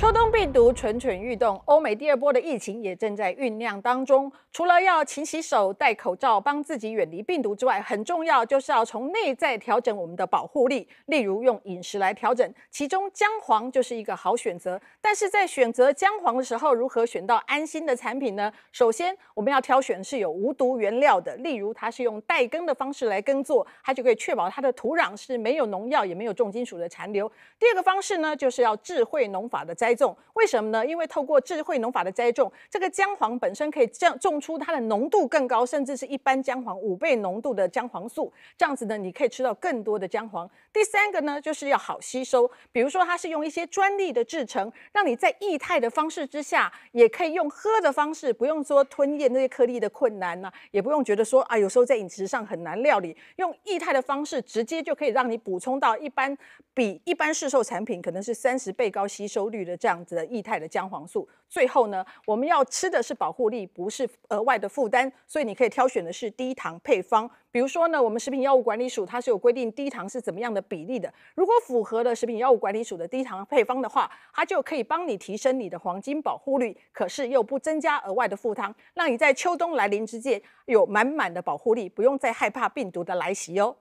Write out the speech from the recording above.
秋冬病毒蠢蠢欲动，欧美第二波的疫情也正在酝酿当中。除了要勤洗手、戴口罩，帮自己远离病毒之外，很重要就是要从内在调整我们的保护力，例如用饮食来调整，其中姜黄就是一个好选择。但是在选择姜黄的时候，如何选到安心的产品呢？首先，我们要挑选是有无毒原料的，例如它是用代耕的方式来耕作，它就可以确保它的土壤是没有农药也没有重金属的残留。第二个方式呢，就是要智慧农法的栽。栽种为什么呢？因为透过智慧农法的栽种，这个姜黄本身可以这样种出它的浓度更高，甚至是一般姜黄五倍浓度的姜黄素。这样子呢，你可以吃到更多的姜黄。第三个呢，就是要好吸收。比如说，它是用一些专利的制成，让你在液态的方式之下，也可以用喝的方式，不用说吞咽那些颗粒的困难呢、也不用觉得说啊，有时候在饮食上很难料理。用液态的方式，直接就可以让你补充到一般比一般市售产品可能是三十倍高吸收率的的。这样子的液态的姜黄素，最后呢，我们要吃的是保护力，不是额外的负担，所以你可以挑选的是低糖配方。比如说呢，我们食品药物管理署它是有规定低糖是怎么样的比例的，如果符合了食品药物管理署的低糖配方的话，它就可以帮你提升你的黄金保护率，可是又不增加额外的负担，让你在秋冬来临之际有满满的保护力，不用再害怕病毒的来袭哦。